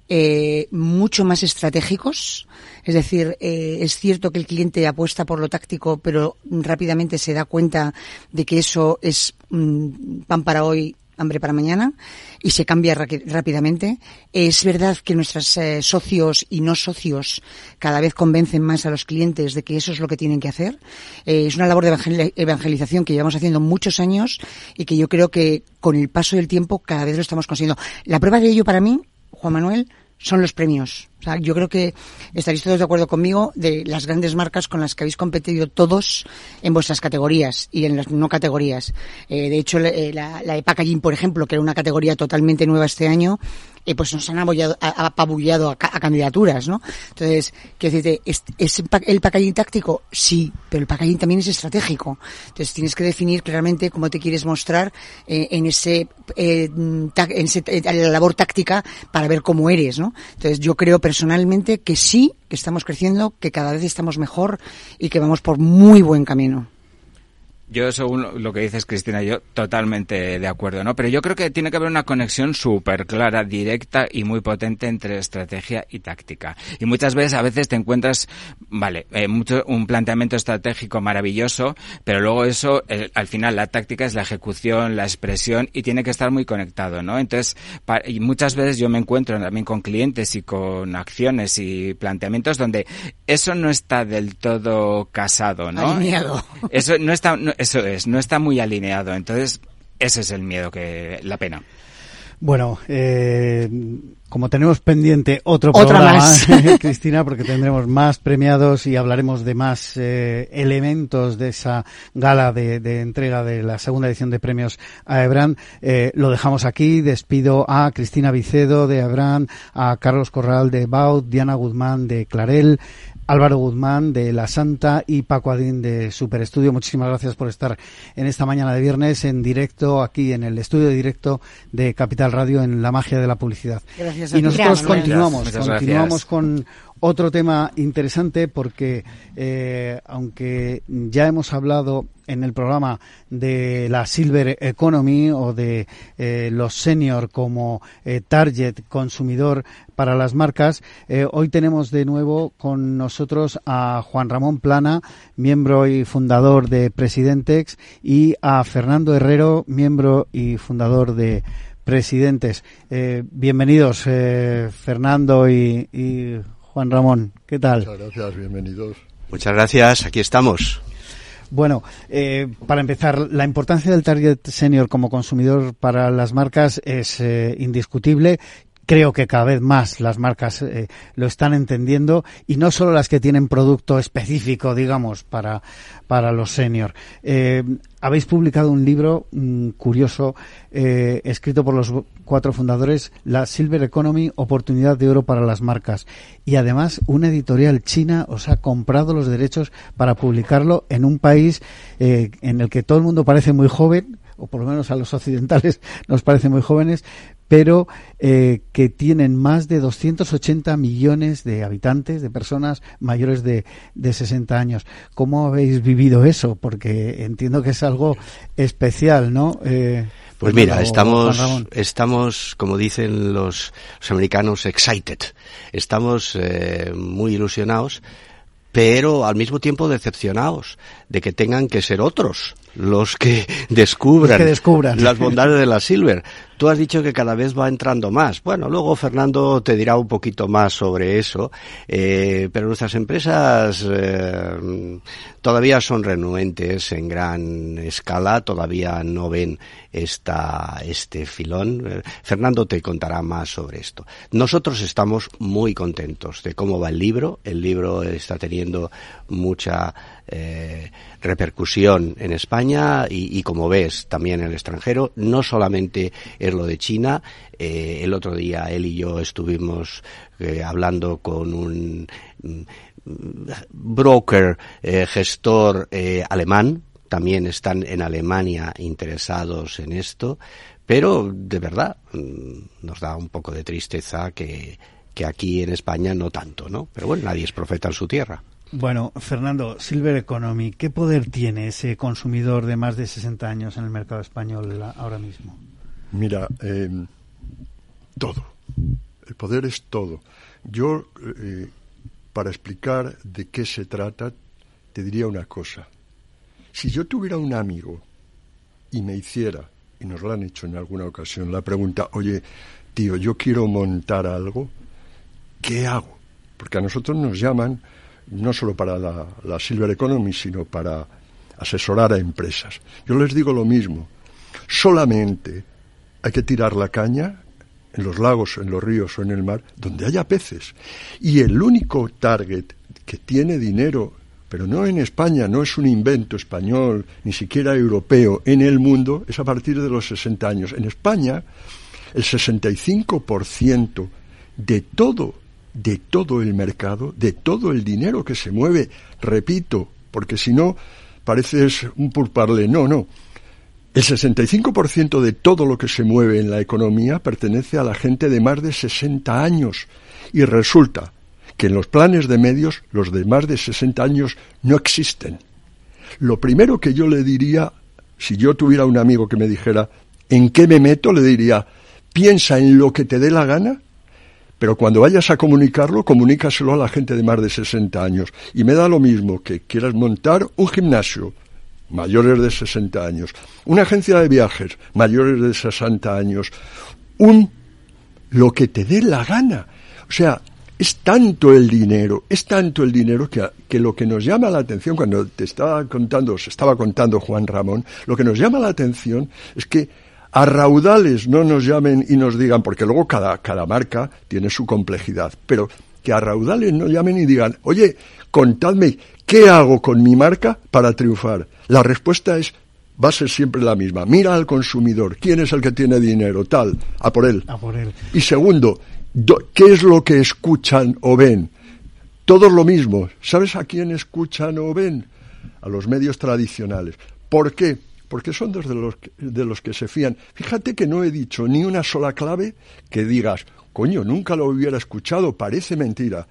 eh, mucho más estratégicos. Es decir, eh, es cierto que el cliente apuesta por lo táctico, pero rápidamente se da cuenta de que eso es mm, pan para hoy, hambre para mañana y se cambia rápidamente. Es verdad que nuestros eh, socios y no socios cada vez convencen más a los clientes de que eso es lo que tienen que hacer. Eh, es una labor de evangelización que llevamos haciendo muchos años y que yo creo que con el paso del tiempo cada vez lo estamos consiguiendo. La prueba de ello para mí, Juan Manuel, son los premios. O sea, yo creo que estaréis todos de acuerdo conmigo de las grandes marcas con las que habéis competido todos en vuestras categorías y en las no categorías. Eh, de hecho, eh, la, la, packaging, por ejemplo, que era una categoría totalmente nueva este año, eh, pues nos han apabullado a, candidaturas, ¿no? Entonces, quiero decirte, ¿es, ¿es, el packaging táctico? Sí, pero el packaging también es estratégico. Entonces, tienes que definir claramente cómo te quieres mostrar eh, en ese, eh, en ese, la labor táctica para ver cómo eres, ¿no? Entonces, yo creo personalmente que sí, que estamos creciendo, que cada vez estamos mejor y que vamos por muy buen camino. Yo, según lo que dices, Cristina, yo totalmente de acuerdo, ¿no? Pero yo creo que tiene que haber una conexión súper clara, directa y muy potente entre estrategia y táctica. Y muchas veces, a veces te encuentras, vale, eh, mucho, un planteamiento estratégico maravilloso, pero luego eso, al final, la táctica es la ejecución, la expresión y tiene que estar muy conectado, ¿no? Entonces, y muchas veces yo me encuentro también con clientes y con acciones y planteamientos donde eso no está del todo casado, ¿no? Alineado. Eso no está, eso es, no está muy alineado. Entonces, ese es el miedo que, la pena. Bueno, eh, como tenemos pendiente otro programa, Cristina, porque tendremos más premiados y hablaremos de más eh, elementos de esa gala de, entrega de la segunda edición de premios a Ebran, eh, lo dejamos aquí. Despido a Cristina Vicedo de Ebran, a Carlos Corral de Baut, Diana Guzmán de Clarel, Álvaro Guzmán de La Santa y Paco Adín de Super Estudio. Muchísimas gracias por estar en esta mañana de viernes en directo aquí en el estudio de directo de Capital Radio en La Magia de la Publicidad. Gracias y nosotros continuamos, continuamos con otro tema interesante porque eh, aunque ya hemos hablado en el programa de la Silver Economy o de eh, los senior como eh, target consumidor para las marcas, hoy tenemos de nuevo con nosotros a Juan Ramón Plana, miembro y fundador de Presidentex, y a Fernando Herrero, miembro y fundador de Presidentes. bienvenidos, Fernando y, y Juan Ramón, ¿qué tal? Muchas gracias, bienvenidos. Muchas gracias, aquí estamos. Bueno, eh, para empezar, la importancia del target senior como consumidor para las marcas es eh, indiscutible creo que cada vez más las marcas eh, lo están entendiendo y no solo las que tienen producto específico, digamos, para, para los senior. Eh, habéis publicado un libro mm, curioso eh, escrito por los cuatro fundadores, La Silver Economy, oportunidad de oro para las marcas. Y además una editorial china os ha comprado los derechos para publicarlo en un país en el que todo el mundo parece muy joven, o por lo menos a los occidentales nos parecen muy jóvenes, pero eh, que tienen más de 280 millones de habitantes, de personas mayores de, de 60 años. ¿Cómo habéis vivido eso? Porque entiendo que es algo especial, ¿no? Eh, pues mira, estamos, estamos, como dicen los, americanos, excited. Estamos eh, muy ilusionados, pero al mismo tiempo decepcionados de que tengan que ser otros los que descubran, las bondades de la Silver. Tú has dicho que cada vez va entrando más. Bueno, luego Fernando te dirá un poquito más sobre eso, eh, pero nuestras empresas eh, todavía son renuentes en gran escala, todavía no ven esta, este filón. Eh, Fernando te contará más sobre esto. Nosotros estamos muy contentos de cómo va el libro. El libro está teniendo mucha eh, repercusión en España y, como ves también en el extranjero. No solamente es lo de China. Eh, el otro día él y yo estuvimos eh, hablando con un mm, broker, gestor alemán. También están en Alemania interesados en esto. Pero de verdad mm, nos da un poco de tristeza que, que aquí en España no tanto, ¿no? Pero bueno, nadie es profeta en su tierra. Bueno, Fernando, Silver Economy, ¿qué poder tiene ese consumidor de más de 60 años en el mercado español ahora mismo? Mira, eh, todo. El poder es todo. Yo, eh, para explicar de qué se trata, te diría una cosa. Si yo tuviera un amigo y me hiciera, y nos lo han hecho en alguna ocasión, la pregunta, oye, tío, yo quiero montar algo, ¿qué hago? Porque a nosotros nos llaman no solo para la, Silver Economy, sino para asesorar a empresas. Yo les digo lo mismo, solamente hay que tirar la caña en los lagos, en los ríos o en el mar, donde haya peces. Y el único target que tiene dinero, pero no en España, no es un invento español, ni siquiera europeo, en el mundo, es a partir de los 60 años. En España, el 65% de todo de todo el mercado, de todo el dinero que se mueve, repito, porque si no, pareces un purparle. No, no. El 65% de todo lo que se mueve en la economía pertenece a la gente de más de 60 años. Y resulta que en los planes de medios los de más de 60 años no existen. Lo primero que yo le diría, si yo tuviera un amigo que me dijera, ¿en qué me meto? Le diría, piensa en lo que te dé la gana, pero cuando vayas a comunicarlo, comunícaselo a la gente de más de 60 años. Y me da lo mismo que quieras montar un gimnasio, mayores de 60 años, una agencia de viajes, mayores de 60 años, un lo que te dé la gana. O sea, es tanto el dinero, es tanto el dinero que, que, lo que nos llama la atención, cuando te estaba contando, se estaba contando Juan Ramón, lo que nos llama la atención es que a raudales no nos llamen y nos digan, porque luego cada, cada marca tiene su complejidad, pero que a raudales no llamen y digan, oye, contadme, ¿qué hago con mi marca para triunfar? La respuesta es, va a ser siempre la misma. Mira al consumidor, ¿quién es el que tiene dinero? Tal, a por él. A por él. Y segundo, ¿qué es lo que escuchan o ven? Todos lo mismo. ¿Sabes a quién escuchan o ven? A los medios tradicionales. ¿Por qué? Porque son dos de los, de los que se fían. Fíjate que no he dicho ni una sola clave que digas, coño, nunca lo hubiera escuchado, parece mentira.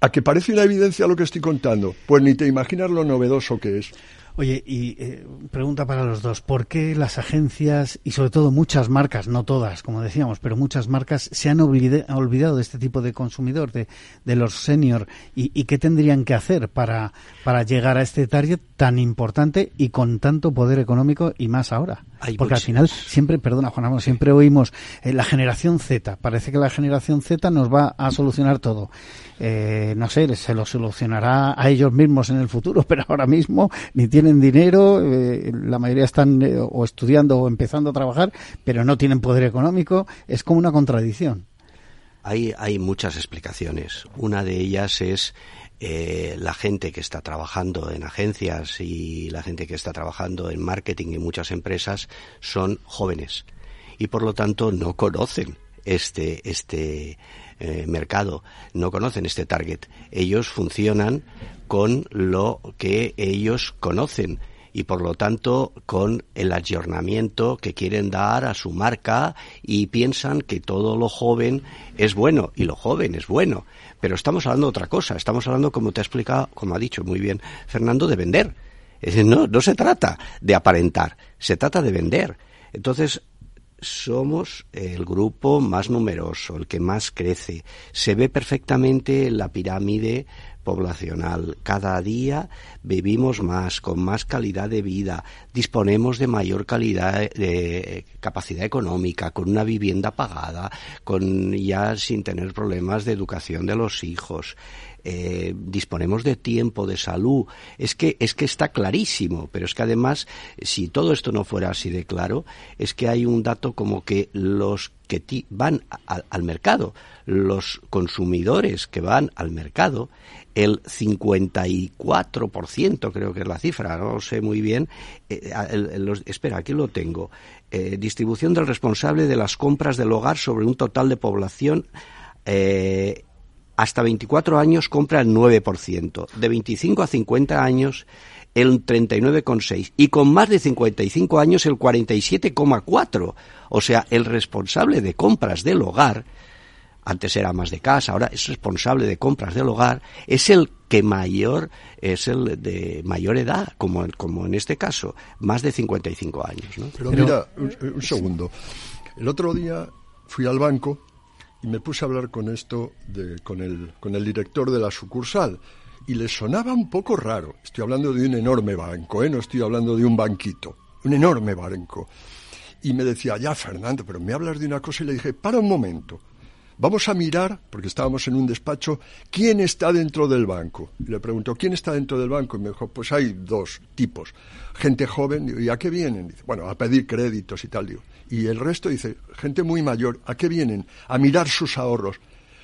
¿A que parece una evidencia lo que estoy contando? Pues ni te imaginas lo novedoso que es. Oye, y eh, pregunta para los dos, ¿por qué las agencias y sobre todo muchas marcas, no todas, como decíamos, pero muchas marcas se han olvidado de este tipo de consumidor, de, de los senior, y, qué tendrían que hacer para, para llegar a este target tan importante y con tanto poder económico y más ahora? Porque al final siempre, perdona Juan siempre oímos eh, la generación Z, parece que la generación Z nos va a solucionar todo. Eh, no sé, se lo solucionará a ellos mismos en el futuro, pero ahora mismo ni tienen dinero, eh, la mayoría están eh, o estudiando o empezando a trabajar, pero no tienen poder económico, es como una contradicción. Hay, hay muchas explicaciones. Una de ellas es la gente que está trabajando en agencias y la gente que está trabajando en marketing en muchas empresas son jóvenes y por lo tanto no conocen este, este, eh, mercado, no conocen este target. Ellos funcionan con lo que ellos conocen y por lo tanto con el ayornamiento que quieren dar a su marca y piensan que todo lo joven es bueno y lo joven es bueno. Pero estamos hablando de otra cosa, estamos hablando, como te ha explicado, como ha dicho muy bien Fernando, de vender. No, no se trata de aparentar, se trata de vender. Entonces, somos el grupo más numeroso, el que más crece. Se ve perfectamente la pirámide poblacional. Cada día vivimos más, con más calidad de vida, disponemos de mayor calidad de capacidad económica, con una vivienda pagada, con ya sin tener problemas de educación de los hijos. Eh, disponemos de tiempo, de salud. Es que, es que está clarísimo, pero es que además, si todo esto no fuera así de claro, es que hay un dato como que los que van al mercado, los consumidores que van al mercado, el 54%, creo que es la cifra, no sé muy bien. Eh, espera, aquí lo tengo. Eh, distribución del responsable de las compras del hogar sobre un total de población eh, hasta 24 años compra el 9%, de 25 a 50 años el 39,6 y con más de 55 años el 47,4. O sea, el responsable de compras del hogar, antes era más de casa, ahora es responsable de compras del hogar, es el que mayor es el de mayor edad, como, como en este caso, más de 55 años. ¿no? Pero, mira, un segundo. El otro día fui al banco y me puse a hablar con esto de, con, el, con el director de la sucursal y le sonaba un poco raro. Estoy hablando de un enorme banco, ¿eh? no estoy hablando de un banquito, un enorme banco. Y me decía, ya Fernando, pero me hablas de una cosa y le dije, para un momento, vamos a mirar, porque estábamos en un despacho, quién está dentro del banco. Y le pregunto, ¿quién está dentro del banco? Y me dijo, pues hay dos tipos. Gente joven, ¿y a qué vienen? Dice, bueno, a pedir créditos y tal. Digo, y el resto dice, gente muy mayor, ¿a qué vienen? A mirar sus ahorros.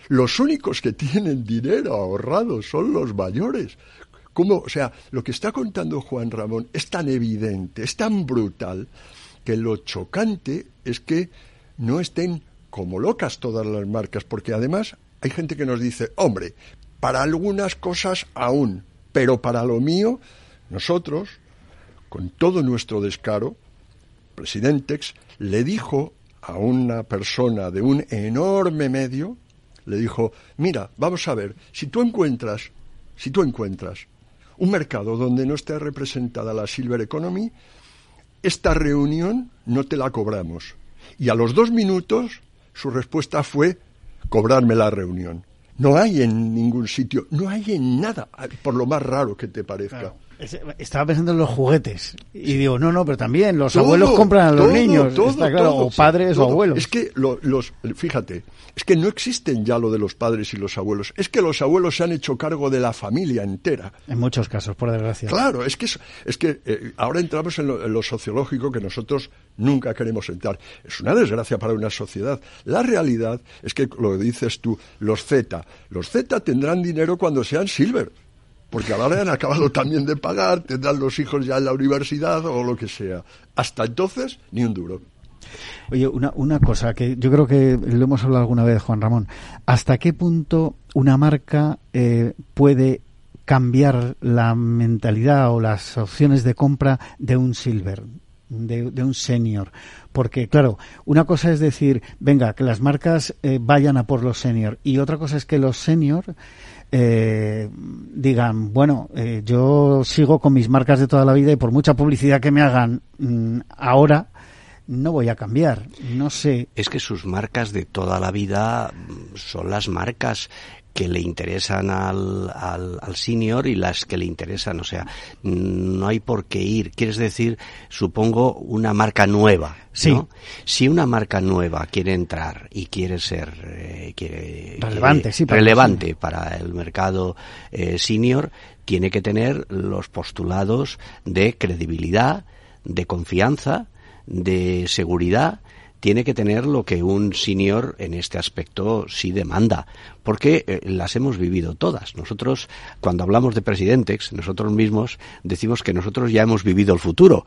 Los únicos que tienen dinero ahorrado son los mayores. ¿Cómo? O sea, lo que está contando Juan Ramón es tan evidente, es tan brutal, que lo chocante es que no estén como locas todas las marcas, porque además hay gente que nos dice, hombre, para algunas cosas aún, pero para lo mío, nosotros, con todo nuestro descaro, Presidentex, le dijo a una persona de un enorme medio, le dijo, mira, vamos a ver, si tú encuentras, si tú encuentras un mercado donde no esté representada la Silver Economy, esta reunión no te la cobramos. Y a los dos minutos su respuesta fue cobrarme la reunión. No hay en ningún sitio, no hay en nada, por lo más raro que te parezca. Estaba pensando en los juguetes y digo, no, no, pero también los abuelos compran a los niños, está claro, o padres o abuelos. Es que los, fíjate, es que no existen ya lo de los padres y los abuelos, es que los abuelos se han hecho cargo de la familia entera. En muchos casos, por desgracia. Claro, es que es, que eh, ahora entramos en lo, sociológico que nosotros nunca queremos entrar. Es una desgracia para una sociedad. La realidad es que lo dices tú, los Z, los Z tendrán dinero cuando sean silver porque ahora han acabado también de pagar, tendrán los hijos ya en la universidad o lo que sea. Hasta entonces, ni un duro. Oye, una, una cosa que yo creo que lo hemos hablado alguna vez, Juan Ramón. ¿Hasta qué punto una marca eh, puede cambiar la mentalidad o las opciones de compra de un silver, de, un senior? Porque, claro, una cosa es decir, venga, que las marcas eh, vayan a por los senior y otra cosa es que los senior eh, digan, bueno, eh, yo sigo con mis marcas de toda la vida y por mucha publicidad que me hagan mm, ahora, no voy a cambiar. No sé. Es que sus marcas de toda la vida son las marcas que le interesan al, al, senior y las que le interesan. O sea, no hay por qué ir. Quieres decir, supongo, una marca nueva. Sí. Si una marca nueva quiere entrar y quiere ser eh, relevante, sí, para relevante para el mercado eh, senior, tiene que tener los postulados de credibilidad, de confianza, de seguridad tiene que tener lo que un senior en este aspecto sí demanda, porque eh, las hemos vivido todas. Nosotros, cuando hablamos de presidentes, nosotros mismos decimos que nosotros ya hemos vivido el futuro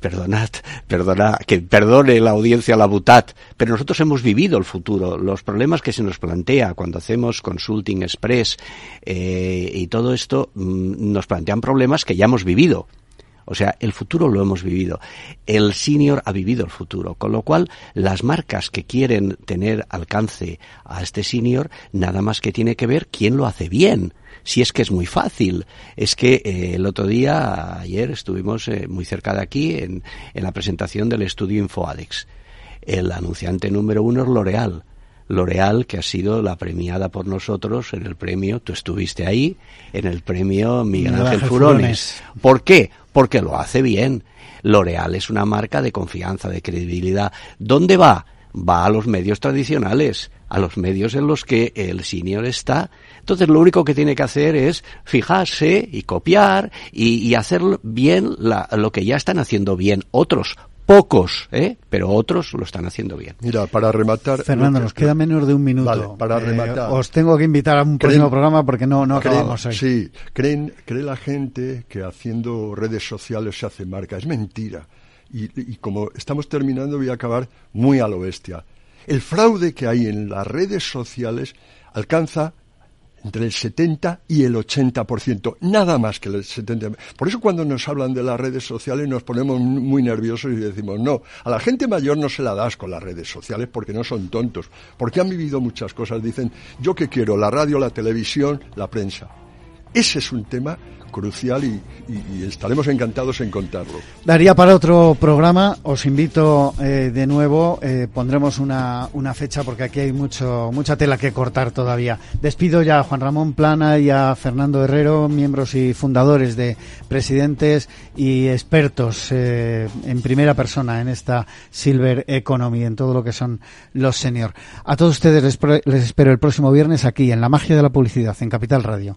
perdonad, perdona, que perdone la audiencia la butat, pero nosotros hemos vivido el futuro, los problemas que se nos plantea cuando hacemos consulting express eh, y todo esto mm, nos plantean problemas que ya hemos vivido. O sea, el futuro lo hemos vivido. El senior ha vivido el futuro. Con lo cual, las marcas que quieren tener alcance a este senior, nada más que tiene que ver quién lo hace bien. Si es que es muy fácil. Es que eh, el otro día, ayer, estuvimos eh, muy cerca de aquí en, en la presentación del estudio InfoAdex. El anunciante número uno es L'Oreal. L'Oreal, que ha sido la premiada por nosotros en el premio, tú estuviste ahí, en el premio Miguel Ángel Furones. ¿Por qué? porque lo hace bien. L'Oreal es una marca de confianza, de credibilidad. ¿Dónde va? Va a los medios tradicionales, a los medios en los que el senior está. Entonces lo único que tiene que hacer es fijarse y copiar y, hacer bien lo que ya están haciendo bien otros pocos, ¿eh? pero otros lo están haciendo bien. Mira, para rematar... Fernando, nos queda menos de un minuto. para eh, rematar. os tengo que invitar a un próximo programa porque no, no acabamos ahí. Sí, creen, cree la gente que haciendo redes sociales se hace marca. Es mentira. Y, y como estamos terminando, voy a acabar muy a lo bestia. El fraude que hay en las redes sociales alcanza entre el 70 y el 80%, nada más que el 70%. Por eso cuando nos hablan de las redes sociales nos ponemos muy nerviosos y decimos, no, a la gente mayor no se la das con las redes sociales porque no son tontos, porque han vivido muchas cosas. Dicen, yo qué quiero, la radio, la televisión, la prensa. Ese es un tema crucial y, estaremos encantados en contarlo. Daría para otro programa, os invito eh, de nuevo, eh, pondremos una, una, fecha porque aquí hay mucho, mucha tela que cortar todavía. Despido ya a Juan Ramón Plana y a Fernando Herrero, miembros y fundadores de presidentes y expertos eh, en primera persona en esta Silver Economy, en todo lo que son los senior. A todos ustedes les espero el próximo viernes aquí en La Magia de la Publicidad, en Capital Radio.